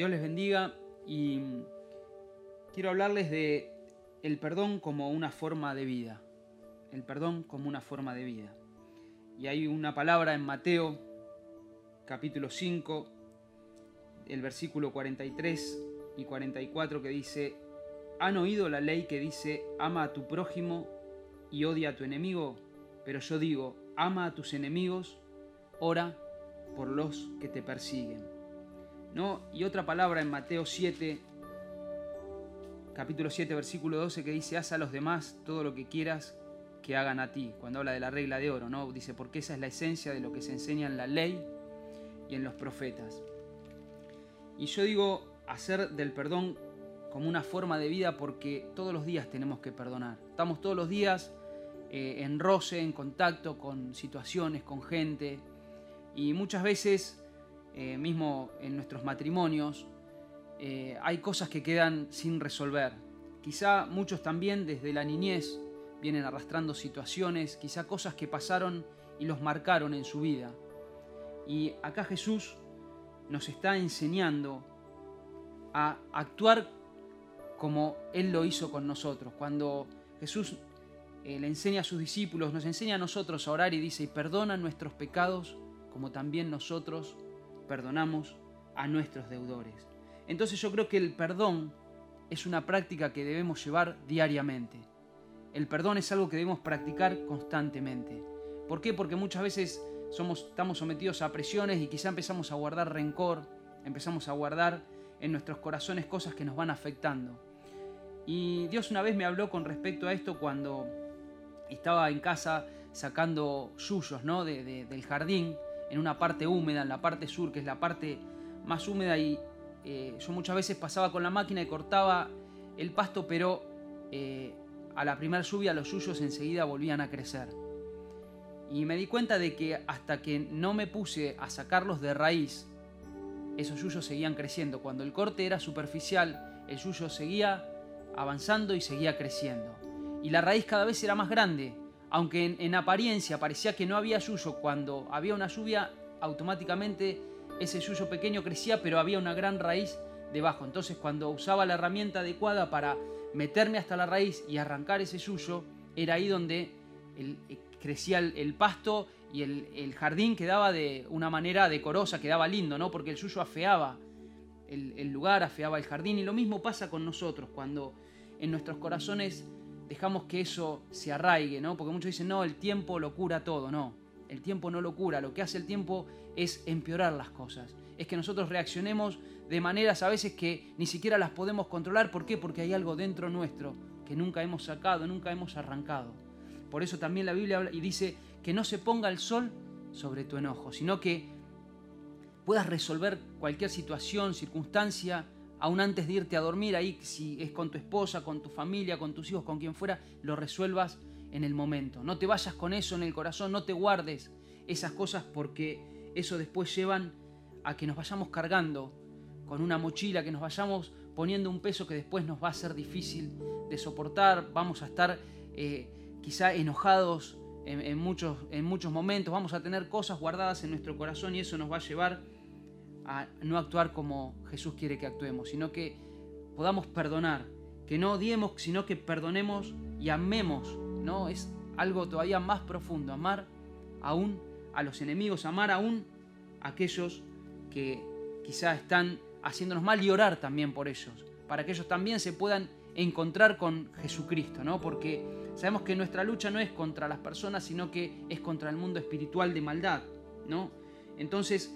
Dios les bendiga y quiero hablarles de el perdón como una forma de vida. El perdón como una forma de vida. Y hay una palabra en Mateo capítulo 5, el versículo 43 y 44 que dice, ¿han oído la ley que dice, ama a tu prójimo y odia a tu enemigo? Pero yo digo, ama a tus enemigos, ora por los que te persiguen. ¿No? Y otra palabra en Mateo 7, capítulo 7, versículo 12, que dice, haz a los demás todo lo que quieras que hagan a ti, cuando habla de la regla de oro, ¿no? Dice, porque esa es la esencia de lo que se enseña en la ley y en los profetas. Y yo digo, hacer del perdón como una forma de vida porque todos los días tenemos que perdonar. Estamos todos los días eh, en roce, en contacto con situaciones, con gente. Y muchas veces, eh, mismo en nuestros matrimonios, eh, hay cosas que quedan sin resolver. Quizá muchos también desde la niñez vienen arrastrando situaciones, quizá cosas que pasaron y los marcaron en su vida. Y acá Jesús nos está enseñando a actuar como Él lo hizo con nosotros. Cuando Jesús eh, le enseña a sus discípulos, nos enseña a nosotros a orar y dice, y perdona nuestros pecados como también nosotros perdonamos a nuestros deudores. Entonces yo creo que el perdón es una práctica que debemos llevar diariamente. El perdón es algo que debemos practicar constantemente. ¿Por qué? Porque muchas veces somos, estamos sometidos a presiones y quizá empezamos a guardar rencor, empezamos a guardar en nuestros corazones cosas que nos van afectando. Y Dios una vez me habló con respecto a esto cuando estaba en casa sacando yuyos ¿no? del jardín, en una parte húmeda, en la parte sur, que es la parte más húmeda, y eh, yo muchas veces pasaba con la máquina y cortaba el pasto, pero eh, a la primera lluvia los yuyos enseguida volvían a crecer. Y me di cuenta de que hasta que no me puse a sacarlos de raíz, esos yuyos seguían creciendo. Cuando el corte era superficial, el yuyo seguía avanzando y seguía creciendo. Y la raíz cada vez era más grande. Aunque en, apariencia parecía que no había yuyo, cuando había una lluvia, automáticamente ese yuyo pequeño crecía, pero había una gran raíz debajo. Entonces cuando usaba la herramienta adecuada para meterme hasta la raíz y arrancar ese yuyo, era ahí donde eh, crecía el pasto y el, jardín quedaba de una manera decorosa, quedaba lindo, ¿no? Porque el suyo afeaba el, lugar, afeaba el jardín. Y lo mismo pasa con nosotros cuando en nuestros corazones dejamos que eso se arraigue, ¿no? Porque muchos dicen, no, el tiempo lo cura todo, no. El tiempo no lo cura, lo que hace el tiempo es empeorar las cosas. Es que nosotros reaccionemos de maneras a veces que ni siquiera las podemos controlar. ¿Por qué? Porque hay algo dentro nuestro que nunca hemos sacado, nunca hemos arrancado. Por eso también la Biblia habla y dice, que no se ponga el sol sobre tu enojo, sino que puedas resolver cualquier situación, circunstancia, aún antes de irte a dormir, ahí si es con tu esposa, con tu familia, con tus hijos, con quien fuera, lo resuelvas en el momento. No te vayas con eso en el corazón, no te guardes esas cosas porque eso después llevan a que nos vayamos cargando con una mochila, que nos vayamos poniendo un peso que después nos va a ser difícil de soportar, vamos a estar eh, quizá enojados en, muchos, en muchos momentos, vamos a tener cosas guardadas en nuestro corazón y eso nos va a llevar a no actuar como Jesús quiere que actuemos, sino que podamos perdonar, que no odiemos, sino que perdonemos y amemos, ¿no? Es algo todavía más profundo, amar aún a los enemigos, amar aún a aquellos que quizá están haciéndonos mal y orar también por ellos, para que ellos también se puedan encontrar con Jesucristo, ¿no? Porque sabemos que nuestra lucha no es contra las personas, sino que es contra el mundo espiritual de maldad, ¿no? Entonces,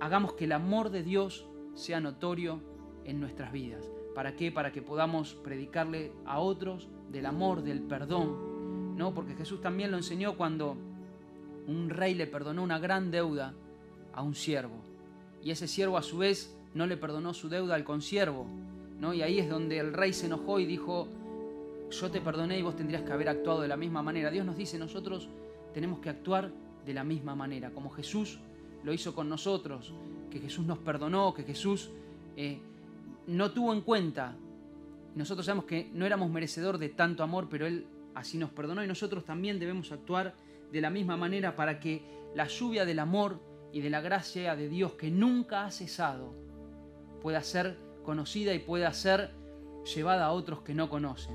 hagamos que el amor de Dios sea notorio en nuestras vidas. ¿Para qué? Para que podamos predicarle a otros del amor, del perdón, ¿no? Porque Jesús también lo enseñó cuando un rey le perdonó una gran deuda a un siervo. Y ese siervo a su vez no le perdonó su deuda al consiervo, y ahí es donde el rey se enojó y dijo, yo te perdoné y vos tendrías que haber actuado de la misma manera. Dios nos dice, nosotros tenemos que actuar de la misma manera, como Jesús lo hizo con nosotros, que Jesús nos perdonó, que Jesús eh, no tuvo en cuenta. Nosotros sabemos que no éramos merecedor de tanto amor, pero Él así nos perdonó y nosotros también debemos actuar de la misma manera para que la lluvia del amor y de la gracia de Dios que nunca ha cesado pueda ser conocida y pueda ser llevada a otros que no conocen.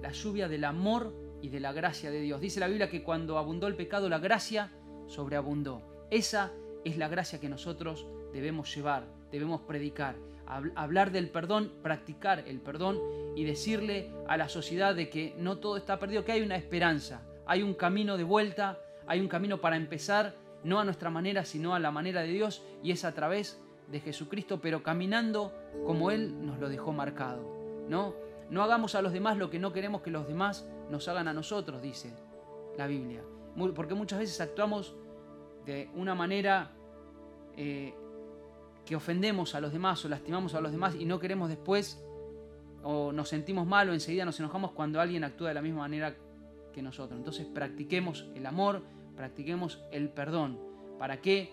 La lluvia del amor y de la gracia de Dios. Dice la Biblia que cuando abundó el pecado, la gracia sobreabundó. Esa es la gracia que nosotros debemos llevar, debemos predicar, hablar del perdón, practicar el perdón y decirle a la sociedad de que no todo está perdido, que hay una esperanza, hay un camino de vuelta, hay un camino para empezar, no a nuestra manera, sino a la manera de Dios y es a través de Jesucristo, pero caminando como Él nos lo dejó marcado. ¿no? no hagamos a los demás lo que no queremos que los demás nos hagan a nosotros, dice la Biblia. Porque muchas veces actuamos de una manera eh, que ofendemos a los demás o lastimamos a los demás y no queremos después o nos sentimos mal o enseguida nos enojamos cuando alguien actúa de la misma manera que nosotros. Entonces practiquemos el amor, practiquemos el perdón. ¿Para qué?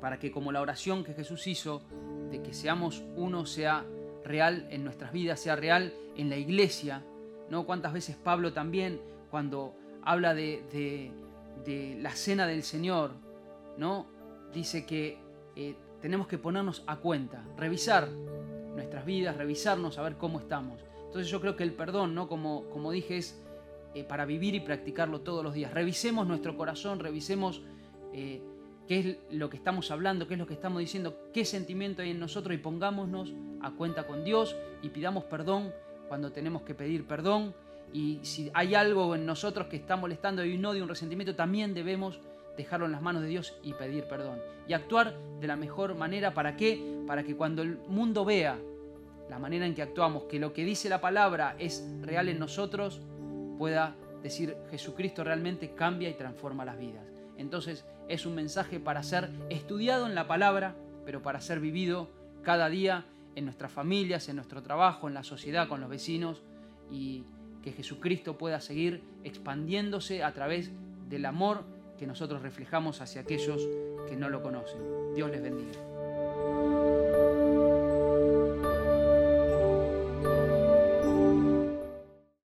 Para que como la oración que Jesús hizo, de que seamos uno, sea real en nuestras vidas, sea real en la iglesia. ¿no? ¿Cuántas veces Pablo también, cuando habla de, de, la cena del Señor, ¿no? dice que eh, tenemos que ponernos a cuenta, revisar nuestras vidas, revisarnos, a ver cómo estamos. Entonces yo creo que el perdón, ¿no? como, como dije, es eh, para vivir y practicarlo todos los días. Revisemos nuestro corazón, revisemos eh, qué es lo que estamos hablando, qué es lo que estamos diciendo, qué sentimiento hay en nosotros y pongámonos a cuenta con Dios y pidamos perdón cuando tenemos que pedir perdón. Y si hay algo en nosotros que está molestando y no de un resentimiento, también debemos dejarlo en las manos de Dios y pedir perdón. Y actuar de la mejor manera. ¿Para qué? Para que cuando el mundo vea la manera en que actuamos, que lo que dice la palabra es real en nosotros, pueda decir Jesucristo realmente cambia y transforma las vidas. Entonces es un mensaje para ser estudiado en la palabra, pero para ser vivido cada día en nuestras familias, en nuestro trabajo, en la sociedad, con los vecinos y que Jesucristo pueda seguir expandiéndose a través del amor que nosotros reflejamos hacia aquellos que no lo conocen. Dios les bendiga.